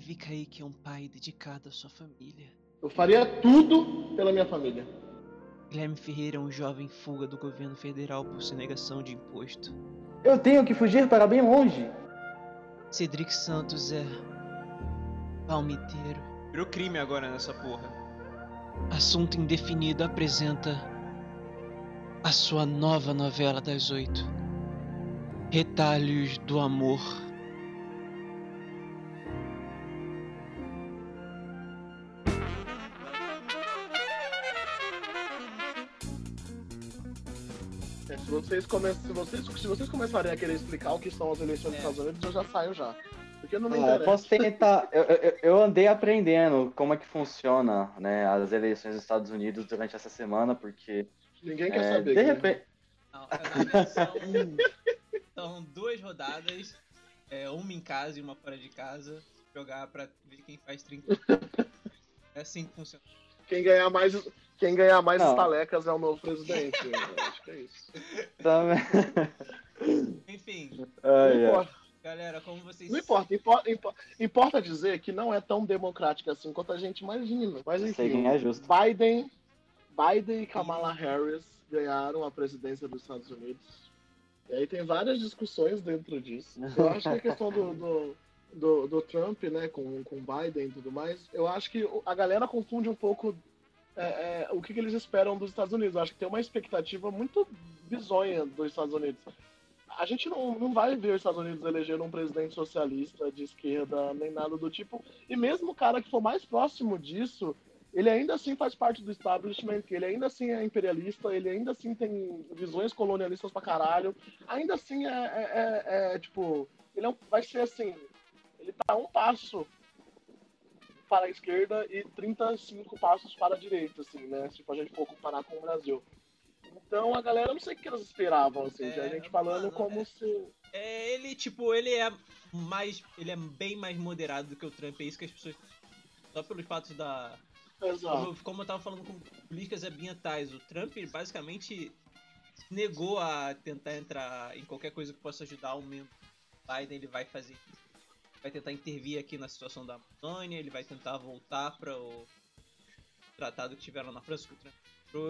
Fica aí que é um pai dedicado à sua família. Eu faria tudo pela minha família. Guilherme Ferreira é um jovem fuga do governo federal por sonegação de imposto. Eu tenho que fugir para bem longe. Cedric Santos é. palmiteiro. Virou crime agora nessa porra. Assunto Indefinido apresenta a sua nova novela das oito. Retalhos do Amor. Vocês come... se, vocês... se vocês começarem a querer explicar o que são as eleições dos É. Estados Unidos, eu já saio já. Porque não me Ah, interessa. posso tentar. Eu, eu, eu andei aprendendo como é que funciona né, as eleições dos Estados Unidos durante essa semana, porque Ninguém quer é, saber. de Guilherme. repente. Não, é, são, são duas rodadas, é, uma em casa e uma fora de casa, jogar pra ver quem faz 30. É assim que funciona. Quem ganhar mais, quem ganhar mais Não. estalecas é o novo presidente. eu acho que é isso. Também. Enfim, Não Ai, importa, galera, como vocês. não importa, importa, importa, importa dizer que não é tão democrático assim quanto a gente imagina. Mas Sei enfim, quem é justo. Biden, Biden e Kamala Harris ganharam a presidência dos Estados Unidos. E aí tem várias discussões dentro disso. Eu acho que a questão do, do, do, do Trump, né, com, com Biden e tudo mais, eu acho que a galera confunde um pouco é, é, o que, que eles esperam dos Estados Unidos. Eu acho que tem uma expectativa muito bizonha dos Estados Unidos. A gente não, não vai ver os Estados Unidos elegendo um presidente socialista de esquerda, nem nada do tipo. E mesmo o cara que for mais próximo disso, ele ainda assim faz parte do establishment, ele ainda assim é imperialista, ele ainda assim tem visões colonialistas pra caralho. Ainda assim é, é- é- é, tipo, ele é um- vai ser assim, ele tá um passo para a esquerda e 35 passos para a direita, assim, né? Se a gente for comparar com o Brasil. Então a galera, não sei o que eles esperavam, assim, de a É, gente falando mano, como é- se. É, ele, tipo, ele é mais. Ele é bem mais moderado do que o Trump. É isso que as pessoas. Só pelos fatos da. Exato. Como, como eu tava falando com políticas ambientais, o Trump basicamente negou a tentar entrar em qualquer coisa que possa ajudar o do Biden. Ele vai fazer. Vai tentar intervir aqui na situação da Amazônia, ele vai tentar voltar para o tratado que tiveram na França que o Trump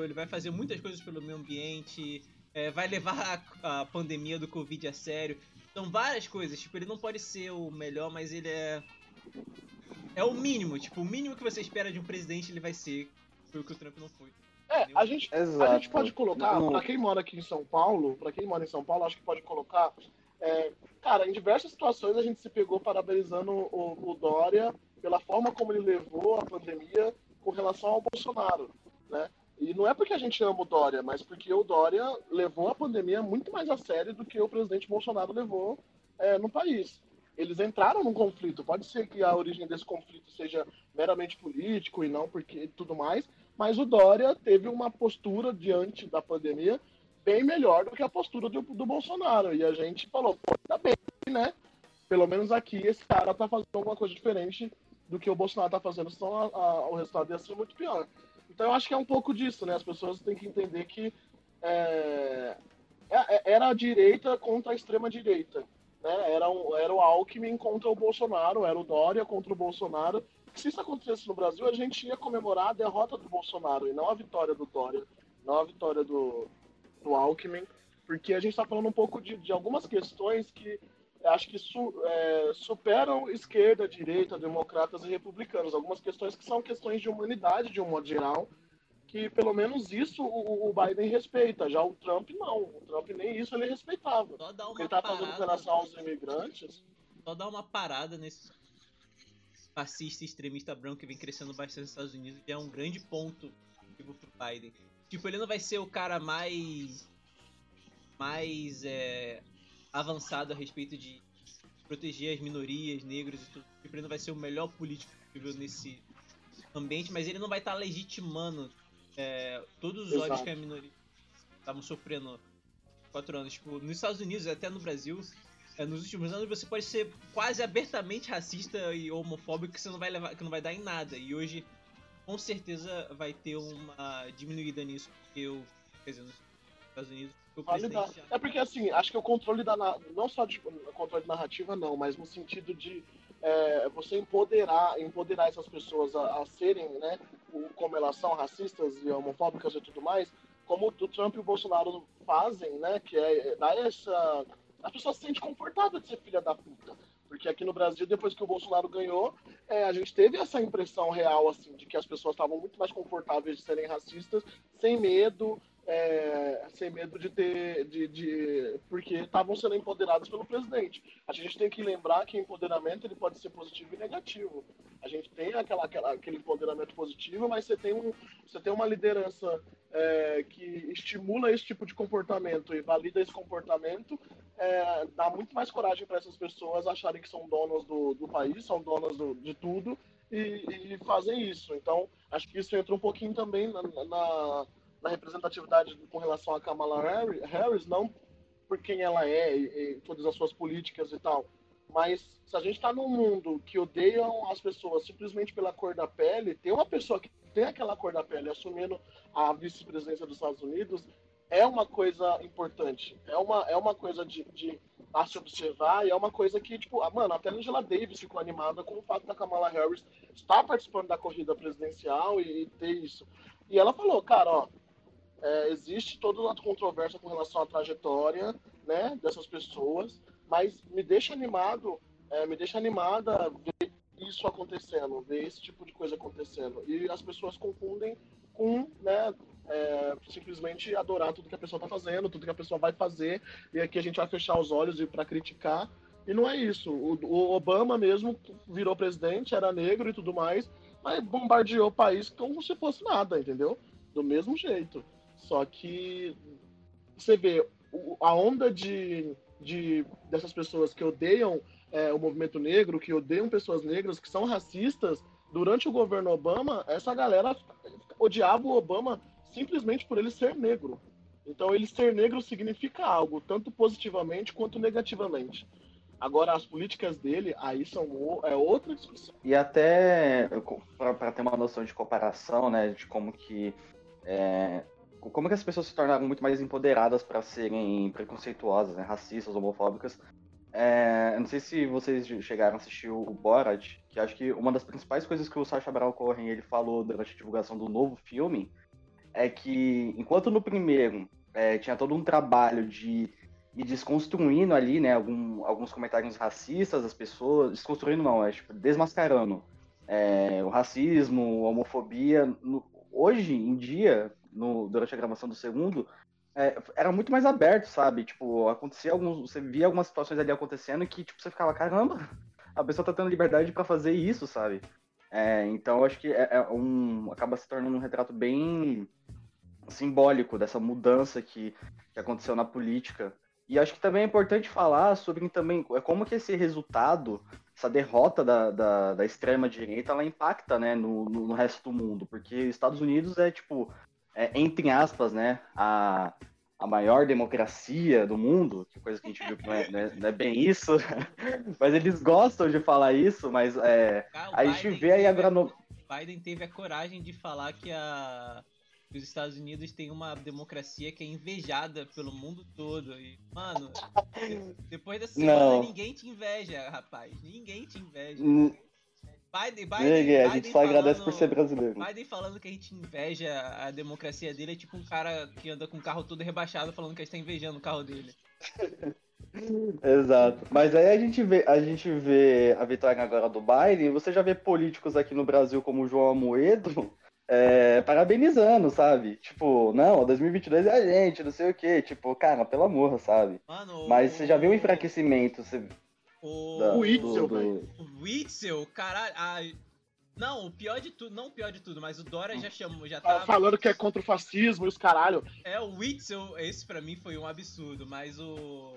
ele vai fazer muitas coisas pelo meio ambiente, é, vai levar a, a pandemia do Covid a sério. São várias coisas, tipo, ele não pode ser o melhor, mas ele é. É o mínimo, tipo, o mínimo que você espera de um presidente ele vai ser. Foi o que o Trump não foi. É, a gente, Exato. a gente pode colocar, Não- pra quem mora aqui em São Paulo, pra quem mora em São Paulo, acho que pode colocar. É, cara, em diversas situações a gente se pegou parabenizando o, o Dória pela forma como ele levou a pandemia com relação ao Bolsonaro, né? E não é porque a gente ama o Dória, mas porque o Dória levou a pandemia muito mais a sério do que o presidente Bolsonaro levou é, no país. Eles entraram num conflito. Pode ser que a origem desse conflito seja meramente político e não porque tudo mais, mas o Dória teve uma postura diante da pandemia bem melhor do que a postura do, do Bolsonaro. E a gente falou, pô, tá bem, né? Pelo menos aqui esse cara tá fazendo alguma coisa diferente do que o Bolsonaro tá fazendo, senão a- a- o resultado ia ser muito pior. Então eu acho que é um pouco disso, né? As pessoas têm que entender que é, é- era a direita contra a extrema direita. Né? Era, um, era o Alckmin contra o Bolsonaro, era o Dória contra o Bolsonaro. Se isso acontecesse no Brasil, a gente ia comemorar a derrota do Bolsonaro e não a vitória do Dória, não a vitória do, do Alckmin, porque a gente está falando um pouco de, de algumas questões que eu acho que su- é, superam esquerda, direita, democratas e republicanos. Algumas questões que são questões de humanidade, de um modo geral, que pelo menos isso o, o Biden respeita. Já o Trump não. O Trump nem isso ele respeitava. Só O que uma ele tá fazendo relação aos imigrantes. Só dar uma parada nesse fascista extremista branco que vem crescendo bastante nos Estados Unidos já é um grande ponto pro Biden. Tipo, ele não vai ser o cara mais. mais é, avançado a respeito de proteger as minorias, negros e tudo. Tipo, ele não vai ser o melhor político possível nesse ambiente, mas ele não vai estar legitimando é, todos os ódios Exato. que a minoria estavam sofrendo quatro anos. Tipo, nos Estados Unidos, até no Brasil, é, nos últimos anos você pode ser quase abertamente racista e homofóbico que você não vai levar, que não vai dar em nada. E hoje, com certeza, vai ter uma diminuída nisso, porque eu, quer dizer, nos Estados Unidos, presidente já... É porque assim, acho que o controle da na- não só de controle narrativa não, mas no sentido de é, você empoderar, empoderar essas pessoas a, a serem, né, o, como elas são racistas e homofóbicas e tudo mais, como o Trump e o Bolsonaro fazem, né, que é dar essa... A pessoa se sente confortável de ser filha da puta. Porque aqui no Brasil, depois que o Bolsonaro ganhou, é, a gente teve essa impressão real, assim, de que as pessoas estavam muito mais confortáveis de serem racistas, sem medo, é, sem medo de ter. De, de porque estavam sendo empoderados pelo presidente. A gente tem que lembrar que empoderamento ele pode ser positivo e negativo. A gente tem aquela, aquela aquele empoderamento positivo, mas você tem, um, você tem uma liderança é, que estimula esse tipo de comportamento e valida esse comportamento, é, dá muito mais coragem para essas pessoas acharem que são donas do, do país, são donas do, de tudo e, e, fazem isso. Então, acho que isso entra um pouquinho também na, na na representatividade com relação a Kamala Harris, não por quem ela é e, e todas as suas políticas e tal, mas se a gente está num mundo que odeiam as pessoas simplesmente pela cor da pele, tem uma pessoa que tem aquela cor da pele assumindo a vice-presidência dos Estados Unidos, é uma coisa importante. É uma, é uma coisa de, de a se observar e é uma coisa que, tipo, ah, mano, até a Angela Davis ficou animada com o fato da Kamala Harris estar participando da corrida presidencial e, e ter isso. E ela falou, cara, ó, é, existe toda uma controvérsia com relação à trajetória né, dessas pessoas, mas me deixa animado, é, me deixa animada ver isso acontecendo, ver esse tipo de coisa acontecendo. E as pessoas confundem com né, é, simplesmente adorar tudo que a pessoa está fazendo, tudo que a pessoa vai fazer, e aqui a gente vai fechar os olhos e para criticar. E não é isso. O, o, Obama mesmo virou presidente, era negro e tudo mais, mas bombardeou o país como se fosse nada, entendeu? Do mesmo jeito. Só que você vê a onda de, de dessas pessoas que odeiam é, o movimento negro, que odeiam pessoas negras, que são racistas, durante o governo Obama, essa galera odiava o Obama simplesmente por ele ser negro. Então, ele ser negro significa algo, tanto positivamente quanto negativamente. Agora, as políticas dele, aí são é outra discussão. E até, para ter uma noção de comparação, né, de como que é, como que as pessoas se tornaram muito mais empoderadas para serem preconceituosas, né, racistas, homofóbicas. É, não sei se vocês chegaram a assistir o Borat, que acho que uma das principais coisas que o Sacha Baron Cohen ele falou durante a divulgação do novo filme é que enquanto no primeiro é, tinha todo um trabalho de ir desconstruindo ali, né, algum, alguns comentários racistas das pessoas, desconstruindo não, é tipo, desmascarando é, o racismo, a homofobia. No, hoje em dia, no, durante a gravação do segundo, é, era muito mais aberto, sabe? Tipo, acontecia alguns. Você via algumas situações ali acontecendo que, tipo, você ficava, caramba, a pessoa tá tendo liberdade para fazer isso, sabe? É, então eu acho que é, é, um. acaba se tornando um retrato bem simbólico dessa mudança que, que aconteceu na política. E acho que também é importante falar sobre também é como que esse resultado, essa derrota da, da, da extrema-direita, ela impacta né, no, no, no, resto do mundo. Porque Estados Unidos é, tipo, é, entre aspas, né, a, a maior democracia do mundo, que coisa que a gente viu que não é, não é, não é bem isso, mas eles gostam de falar isso, mas é, ah, a gente vê aí agora no... Biden teve a coragem de falar que a os Estados Unidos têm uma democracia que é invejada pelo mundo todo. E, mano, depois dessa semana ninguém te inveja, rapaz. Ninguém te inveja. Biden, Biden, Biden, a gente só falando, agradece por ser brasileiro. Biden falando que a gente inveja a democracia dele é tipo um cara que anda com o carro todo rebaixado falando que a gente tá invejando o carro dele. Exato. Mas aí a gente vê, a gente vê a vitória agora do Biden, você já vê políticos aqui no Brasil como o João Amoedo é, parabenizando, sabe? Tipo, não, 2022 é a gente, não sei o quê. Tipo, cara, pelo amor, sabe? Mano, Mas você já viu o enfraquecimento, você o, da, o Witzel, do... O Witzel, caralho. Não, o pior de tudo, não o pior de tudo, mas o Dora já chamou, já tá. Falando que é contra o fascismo e os caralho. É, o Witzel, esse pra mim foi um absurdo, mas o.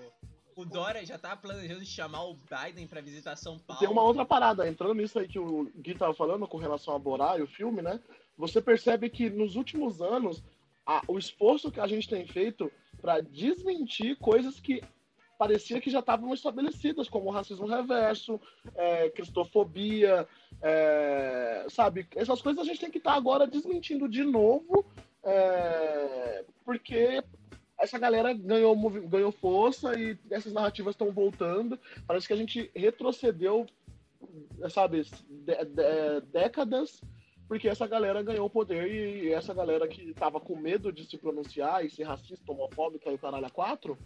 O Dória já tá planejando chamar o Biden pra visitar São Paulo. Tem uma outra parada, entrando nisso aí que o Gui tava falando com relação a Borá e o filme, né? Você percebe que nos últimos anos, a, o esforço que a gente tem feito para desmentir coisas que parecia que já estavam estabelecidas, como racismo reverso, é, cristofobia, é, sabe? Essas coisas a gente tem que estar tá agora desmentindo de novo, é, porque essa galera ganhou, ganhou força e essas narrativas estão voltando. Parece que a gente retrocedeu sabe, de- de- décadas, porque essa galera ganhou poder e essa galera que tava com medo de se pronunciar e ser racista, homofóbica e o caralho a quatro,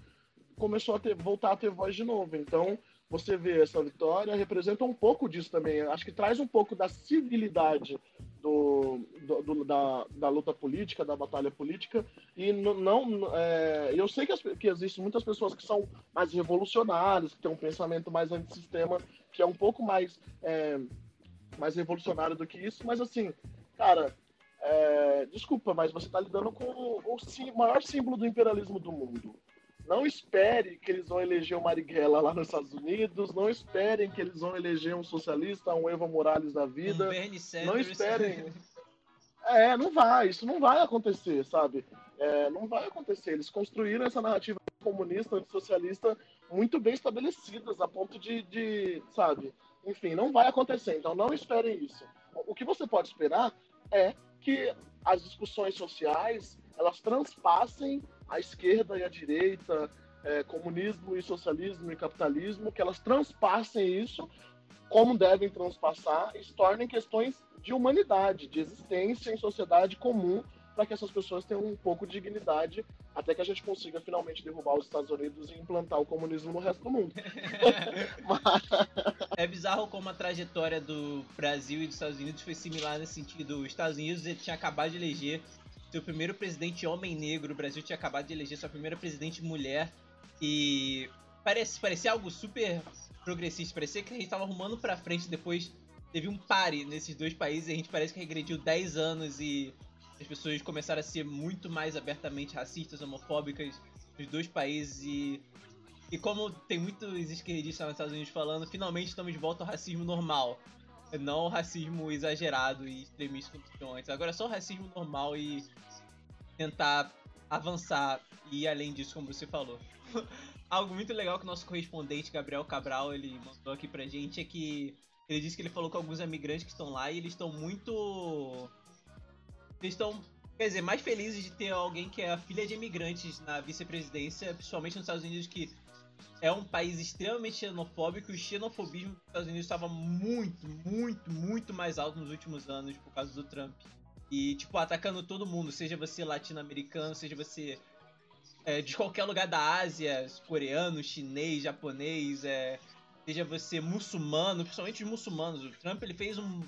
começou a ter, voltar a ter voz de novo. Então, você vê essa vitória, representa um pouco disso também. Acho que traz um pouco da civilidade do, do- do- da, da luta política, da batalha política. E não. é, eu sei que, que existem muitas pessoas que são mais revolucionárias, que têm um pensamento mais antissistema, que é um pouco mais, é, mais revolucionário do que isso, mas assim, cara. é, desculpa, mas você está lidando com o, sim- maior símbolo do imperialismo do mundo. Não espere que eles vão eleger o Marighella lá nos Estados Unidos. Não esperem que eles vão eleger um socialista, um Evo Morales da Um vida. Bernie Sanders. Não esperem. É, não vai. Isso não vai acontecer, sabe? É, não vai acontecer. Eles construíram essa narrativa comunista, socialista, muito bem estabelecidas, a ponto de, de, sabe? Enfim, não vai acontecer. Então não esperem isso. O que você pode esperar é que as discussões sociais elas transpassem a esquerda e a direita, é, comunismo e socialismo e capitalismo, que elas transpassem isso como devem transpassar e se tornem questões de humanidade, de existência em sociedade comum, para que essas pessoas tenham um pouco de dignidade, até que a gente consiga finalmente derrubar os Estados Unidos e implantar o comunismo no resto do mundo. É bizarro como a trajetória do Brasil e dos Estados Unidos foi similar nesse sentido. Os Estados Unidos ele tinha acabado de eleger seu primeiro presidente homem negro, o Brasil tinha acabado de eleger sua primeira presidente mulher e parece parecia algo super progressista, parecia que a gente tava arrumando pra frente depois teve um pare nesses dois países e a gente parece que regrediu 10 anos e as pessoas começaram a ser muito mais abertamente racistas, homofóbicas nos dois países e e como tem muitos esquerdistas nos Estados Unidos falando, finalmente estamos de volta ao racismo normal. Não racismo exagerado e extremista como antes. Agora é só racismo normal e tentar avançar e além disso, como você falou. Algo muito legal que o nosso correspondente Gabriel Cabral ele mandou aqui pra gente é que ele disse que ele falou com alguns imigrantes que estão lá e eles estão muito. Eles estão, quer dizer, mais felizes de ter alguém que é a filha de imigrantes na vice-presidência, principalmente nos Estados Unidos, que é um país extremamente xenofóbico e o xenofobismo dos Estados Unidos estava muito, muito, muito mais alto nos últimos anos por causa do Trump. E, tipo, atacando todo mundo, seja você latino-americano, seja você é, de qualquer lugar da Ásia, coreano, chinês, japonês, é, seja você muçulmano, principalmente os muçulmanos. O Trump ele fez um.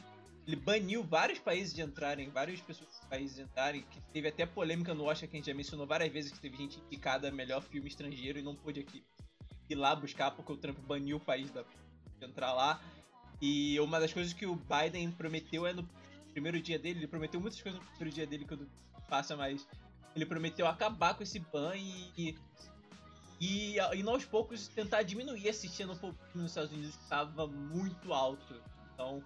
Ele baniu vários países de entrarem, várias pessoas países de entrarem, que teve até polêmica no Oscar que a gente já mencionou várias vezes que teve gente indicada melhor filme estrangeiro e não pôde aqui ir lá buscar porque o Trump baniu o país da, de entrar lá. E uma das coisas que o Biden prometeu é no primeiro dia dele, ele prometeu muitas coisas no primeiro dia dele que eu mas ele prometeu acabar com esse ban e, e, e aos poucos tentar diminuir esse xenofobismo nos Estados Unidos que estava muito alto. Então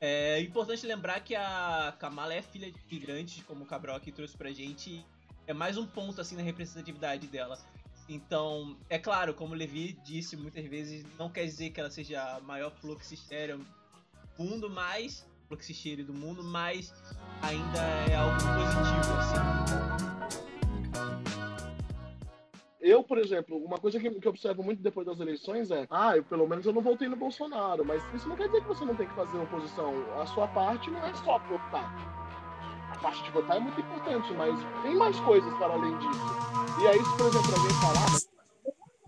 é importante lembrar que a Kamala é filha de imigrantes, como o Cabral aqui trouxe pra gente. É mais um ponto assim na representatividade dela. Então, é claro, como o Levi disse muitas vezes, não quer dizer que ela seja a maior fluxisteira do mundo, mas fluxisteira do mundo, mas ainda é algo positivo assim. Eu, por exemplo, uma coisa que, eu observo muito depois das eleições é, ah, eu, pelo menos eu não votei no Bolsonaro, mas isso não quer dizer que você não tem que fazer oposição. A sua parte não é só votar. A parte de votar é muito importante, mas tem mais coisas para além disso. E aí, se, por exemplo, alguém falar, mas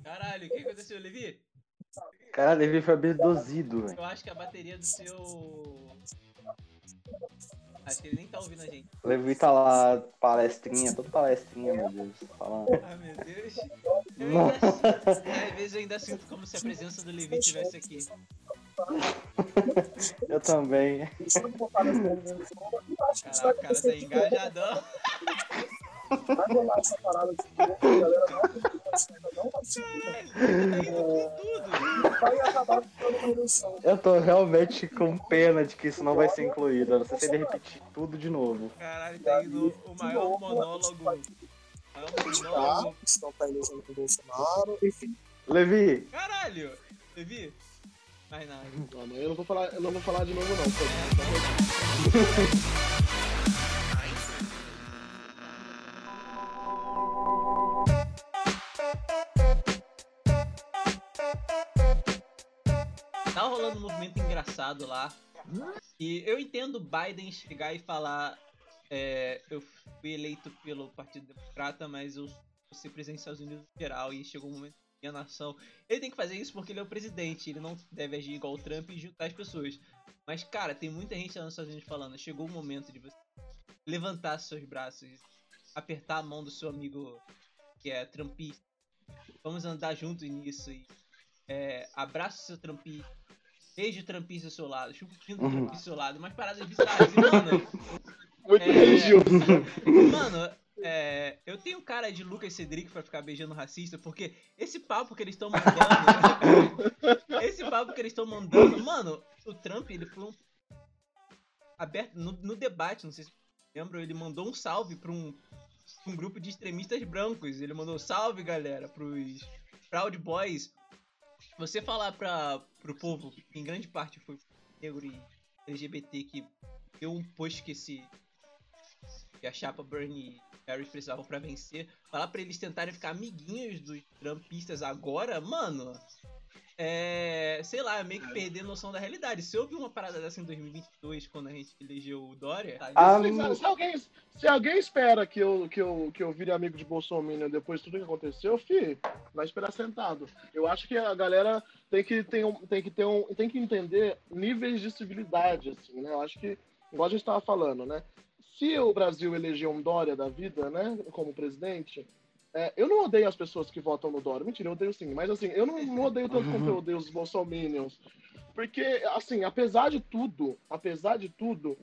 Caralho, o que aconteceu, Levi? Cara, Levi foi abduzido, velho. Eu acho que a bateria do seu. Acho que ele nem tá ouvindo a gente. O Levi tá lá, palestrinha, todo palestrinha, meu Deus. Falando. Ah, meu Deus. Eu ainda... Às vezes eu ainda sinto como se a presença do Levi estivesse aqui. Eu também. Caraca, o cara tá engajadão. Tá indo com tudo. Eu tô realmente com pena de que isso não vai ser incluído. Não sei se ele repetir tudo de novo. Caralho, tá indo o maior monólogo. O maior monólogo. Estão tá elegendo o Bolsonaro, enfim. Levi, Caralho! Levi? Nada. Não, mas eu não vou falar, eu não vou falar de novo não. pô. Tá rolando um movimento engraçado lá. E eu entendo Biden chegar e falar. é, eu fui eleito pelo Partido Democrata, mas eu vou ser presidente dos Estados Unidos geral. E chegou um momento minha nação. Ele tem que fazer isso porque ele é o presidente. Ele não deve agir igual o Trump e juntar as pessoas. Mas, cara, tem muita gente lá nos Estados Unidos falando. Chegou o momento de você levantar seus braços, apertar a mão do seu amigo que é trumpista. Vamos andar juntos nisso. E, é, abraça o seu trumpista. Beije o trumpista do seu lado. Chupa o pinto do Uhum. do seu lado. Umas paradas bizarras. E, mano, Muito É. religioso. Mano, é, eu tenho cara de Lucas Cedric pra ficar beijando racista, porque esse papo que eles estão mandando. esse papo que eles estão mandando. Mano, o Trump, ele foi um. Aberto no, no debate, não sei se lembram, ele mandou um salve pra um, um grupo de extremistas brancos. Ele mandou salve, galera, pros Proud Boys. Você falar pra, pro povo, que em grande parte foi negro e LGBT que deu um post que esse que a chapa Bernie e Harris precisavam pra vencer, falar pra eles tentarem ficar amiguinhos dos trumpistas agora, mano, é. sei lá, meio que perder a noção da realidade. Se eu vi uma parada dessa em 2022, quando a gente elegeu o Dória, tá, Ah, Se, se alguém, se alguém espera que eu, que, eu, que eu vire amigo de Bolsonaro depois de tudo que aconteceu, fi, vai esperar sentado. Eu acho que a galera tem que, tem, um, tem que, ter um, tem que entender níveis de civilidade, assim, né? Eu acho que, igual a gente estava falando, né? Se o Brasil eleger um Dória da vida, né, como presidente, é, eu não odeio as pessoas que votam no Dória. Mentira, eu odeio sim. Mas assim, eu não, não odeio tanto quanto eu odeio os bolsominions. Porque, assim, apesar de tudo, apesar de tudo,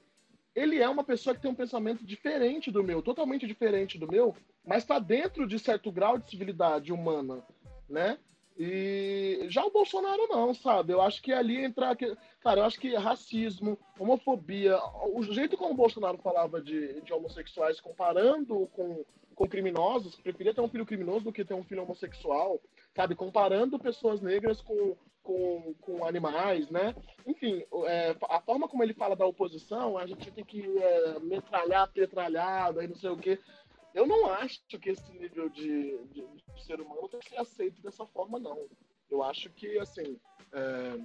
ele é uma pessoa que tem um pensamento diferente do meu, totalmente diferente do meu, mas está dentro de certo grau de civilidade humana, né? E já o Bolsonaro não, sabe? Eu acho que ali entra. que- Cara, eu acho que racismo, homofobia, o jeito como o Bolsonaro falava de, de homossexuais, comparando com, com criminosos, preferia ter um filho criminoso do que ter um filho homossexual, sabe? Comparando pessoas negras com, com, com animais, né? Enfim, é, a forma como ele fala da oposição, a gente tem que é, metralhar, petralhado, aí não sei o quê. Eu não acho que esse nível de, de, de ser humano tem que ser aceito dessa forma, não. Eu acho que, assim, é,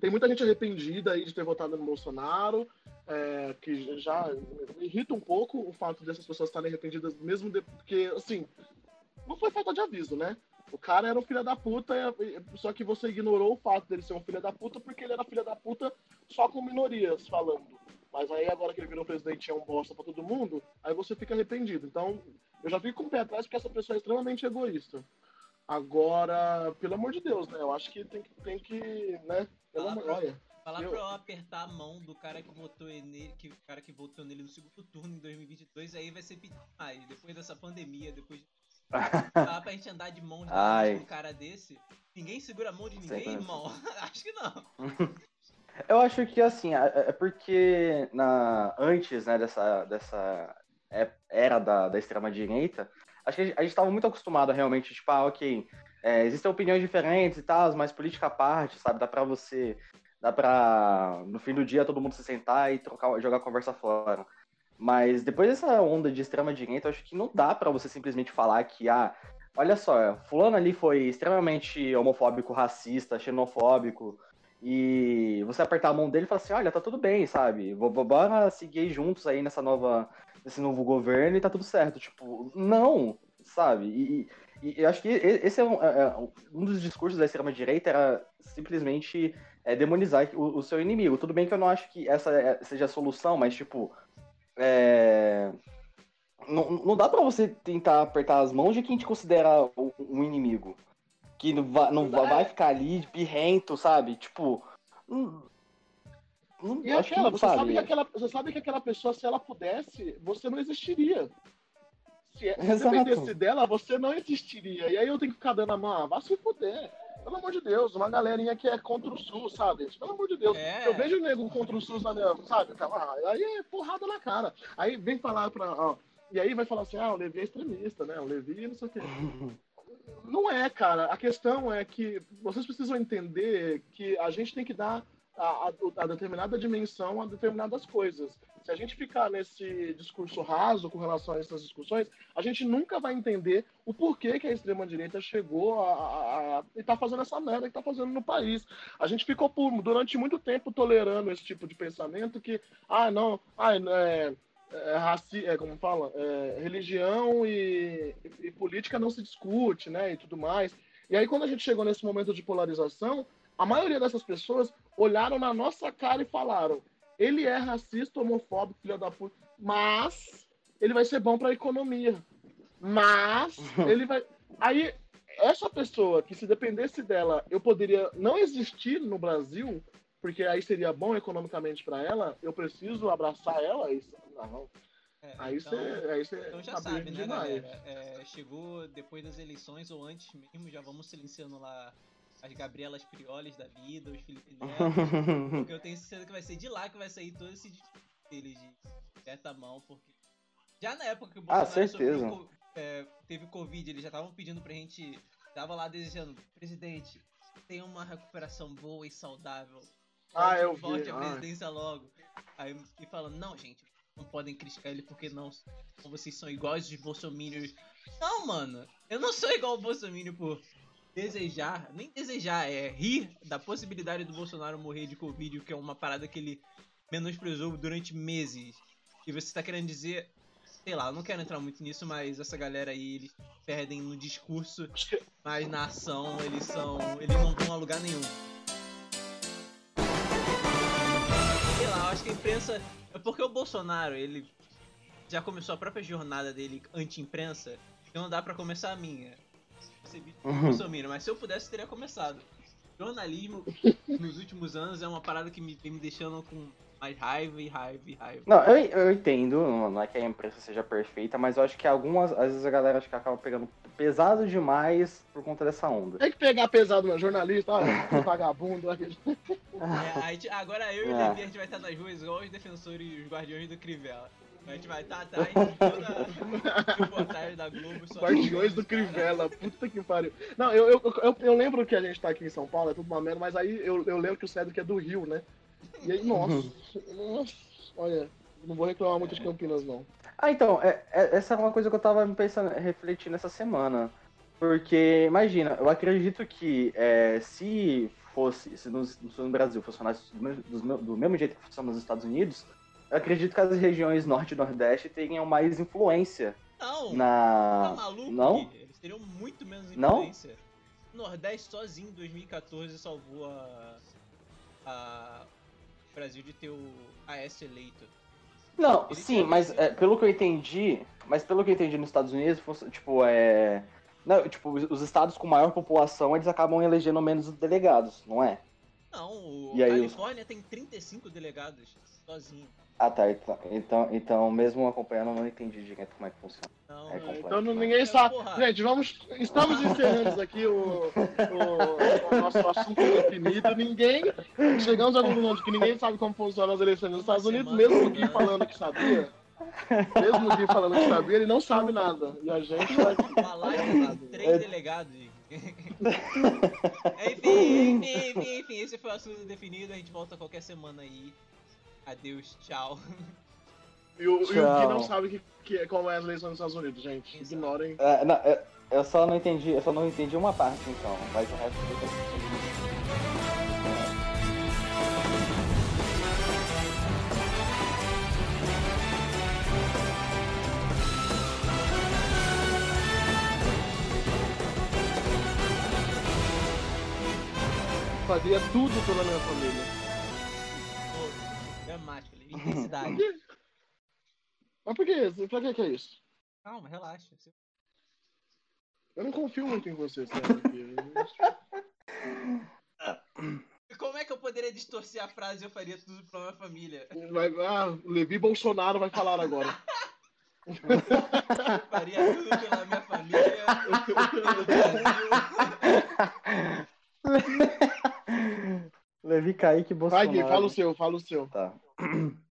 tem muita gente arrependida aí de ter votado no Bolsonaro, é, que já me irrita um pouco o fato dessas pessoas estarem arrependidas, mesmo de, porque, assim, não foi falta de aviso, né? O cara era um filho da puta, só que você ignorou o fato dele ser um filho da puta porque ele era filho da puta só com minorias falando. Mas aí agora que ele virou presidente e é um bosta pra todo mundo, aí você fica arrependido. Então, eu já fico com o pé atrás porque essa pessoa é extremamente egoísta. Agora, pelo amor de Deus, né? Eu acho que tem que, tem que né? Pelo amor, olha, falar eu- pra eu apertar a mão do cara que votou nele, que o cara que votou nele no segundo turno em 2022, aí vai ser pedir mais. Depois dessa pandemia, depois de falar pra gente andar de mão de um cara desse, ninguém segura a mão de ninguém, Sempre. irmão. Acho que não. Eu acho que assim, é é porque na, antes né, dessa, dessa é- era da, da extrema-direita, acho que a gente- estava muito acostumado realmente, tipo, ah, ok, é, existem opiniões diferentes e tal, mas política à parte, sabe? Dá pra você. Dá pra, no fim do dia, todo mundo se sentar e trocar, jogar a conversa fora. Mas depois dessa onda de extrema-direita, acho que não dá pra você simplesmente falar que, ah, olha só, fulano ali foi extremamente homofóbico, racista, xenofóbico, e você apertar a mão dele e falar assim, olha, tá tudo bem, sabe? Bo- bo- Bora seguir juntos aí nessa nova, nesse novo governo e tá tudo certo. Tipo, não, sabe? E, e- eu acho que esse é um, é- é um dos discursos da extrema-direita era simplesmente é, demonizar o, o seu inimigo. Tudo bem que eu não acho que essa é- seja a solução, mas tipo, é, não, não dá pra você tentar apertar as mãos de quem te considera um inimigo. Que não vai, não vai é. ficar ali birrento, sabe? Tipo. Não, não, E acho que aquela, não, você sabe, sabe? que aquela, você sabe que aquela pessoa, se ela pudesse, você não existiria. Se, se Exato. dependesse dela, você não existiria. E aí eu tenho que ficar dando a mão, ah, vai se fuder. Pelo amor de Deus, uma galerinha que é contra o SUS, sabe? Pelo amor de Deus. É. Eu vejo o nego contra o SUS na minha, sabe? Ah, Aí é porrada na cara. Aí vem falar pra. Ó, e aí vai falar assim, ah, o Levi é extremista, né? O Levi não sei o quê. Não é, cara. A questão é que vocês precisam entender que a gente tem que dar a, a, a determinada dimensão a determinadas coisas. Se a gente ficar nesse discurso raso com relação a essas discussões, a gente nunca vai entender o porquê que a extrema-direita chegou a, a, e está fazendo essa merda que está fazendo no país. A gente ficou por, durante muito tempo tolerando esse tipo de pensamento que, ah, não, ah, é, é, raci é, como fala, é, religião e, e, política não se discute, né, e tudo mais. E aí, quando a gente chegou nesse momento de polarização, a maioria dessas pessoas olharam na nossa cara e falaram: ele é racista, homofóbico, filho da puta, mas ele vai ser bom para a economia. Mas ele vai. Aí, essa pessoa que se dependesse dela, eu poderia não existir no Brasil, porque aí seria bom economicamente para ela, eu preciso abraçar ela. Isso, não. É, aí então, você aí você então já tá sabe, né, demais. galera? É, chegou depois das eleições ou antes mesmo, já vamos silenciando lá as Gabrielas Prioles da vida, os Felipe Neto, porque eu tenho certeza que vai ser de lá que vai sair todo esse deles de certa mão, porque já na época que o Ah, Bolsonaro certeza. sofreu é, teve Covid, eles já estavam pedindo pra gente, tava lá desejando, presidente, tenha uma recuperação boa e saudável. Ah, Volte- eu vi, Volte à ah. presidência logo. Aí, e falando, não, gente, não podem criticar ele porque não, vocês são iguais os bolsominions. Não, mano, eu não sou igual o Bolsonaro por desejar, nem desejar, é rir da possibilidade do Bolsonaro morrer de Covid, que é uma parada que ele menosprezou durante meses. E você tá querendo dizer, sei lá, eu não quero entrar muito nisso, mas essa galera aí, eles perdem no discurso, mas na ação eles são. eles não vão a lugar nenhum. Imprensa. É porque o Bolsonaro, ele já começou a própria jornada dele anti-imprensa, então não dá pra começar a minha. Uhum. Mas se eu pudesse, teria começado. Jornalismo, nos últimos anos, é uma parada que me vem me deixando com mais raiva e raiva e raiva. Não, eu, eu entendo, não não é que a imprensa seja perfeita, mas eu acho que algumas, às vezes a galera acho que acaba pegando pesado demais por conta dessa onda. tem que pegar pesado, meu jornalista, olha, vagabundo. aquele- É, aí, ti- agora eu e o É. Levi, a gente vai estar nas ruas igual os defensores e os guardiões do Crivella. A gente vai estar atrás de toda a reportagem da Globo. só Guardiões do. Crivella, puta que pariu. Não, eu, eu, eu, eu lembro que a gente tá aqui em São Paulo, é tudo uma merda, mas aí eu, eu lembro que o Cedric é do Rio, né? E aí, nossa, nossa, olha, não vou reclamar muito de Campinas, não. Ah, então, é- é- essa é uma coisa que eu tava pensando, refletindo essa semana. Porque, imagina, eu acredito que é, se fosse, se no, se no Brasil funcionasse do me- do mesmo jeito que funciona nos Estados Unidos, eu acredito que as regiões Norte e Nordeste tenham mais influência Não, tá na. maluco? não? Eles teriam muito menos Não? influência. O Nordeste sozinho em 2014 salvou a, a o Brasil de ter o AS eleito. Não, Ele sim, mas é, pelo que eu entendi, mas pelo que eu entendi nos Estados Unidos, tipo, é. Não, tipo, os os estados com maior população, eles acabam elegendo menos delegados, não é? Não, o E aí, Califórnia tem 35 delegados sozinho. Ah, tá. Então, então, então, mesmo acompanhando, eu não entendi direito como é que funciona. Não, É é- complexo. Então não- né? ninguém sabe. Porra. Gente, vamos. Estamos encerrando aqui o, o- o nosso assunto definido. Ninguém. Chegamos à conclusão de que ninguém sabe como funcionam as eleições nos Estados Unidos, semana, mesmo o Gui né? falando que sabia. Mesmo o Gui falando que sabia, ele não sabe nada. E a gente vai. falar que tem três delegados. enfim, enfim, enfim, enfim, esse foi o assunto definido. A gente volta qualquer semana aí. Adeus, tchau. E o, e o Gui Tchau. não sabe que, que, como é as eleições nos Estados Unidos, gente. Exato. Ignorem. É, não, é, eu só não entendi, eu só não entendi uma parte, então. Mas o resto eu Fazia tudo pela minha família. Pô, Dramático, intensidade. Mas por que? Pra que, é isso? Calma, relaxa. Eu não confio muito em você, sério. Como é que eu poderia distorcer a frase e eu faria tudo pra minha família? Vai, ah, o Levi Bolsonaro vai falar agora. Eu faria tudo pela minha família. pelo Brasil. Levi Kaique Vai, Bolsonaro. Gui, fala o seu, fala o seu. Tá.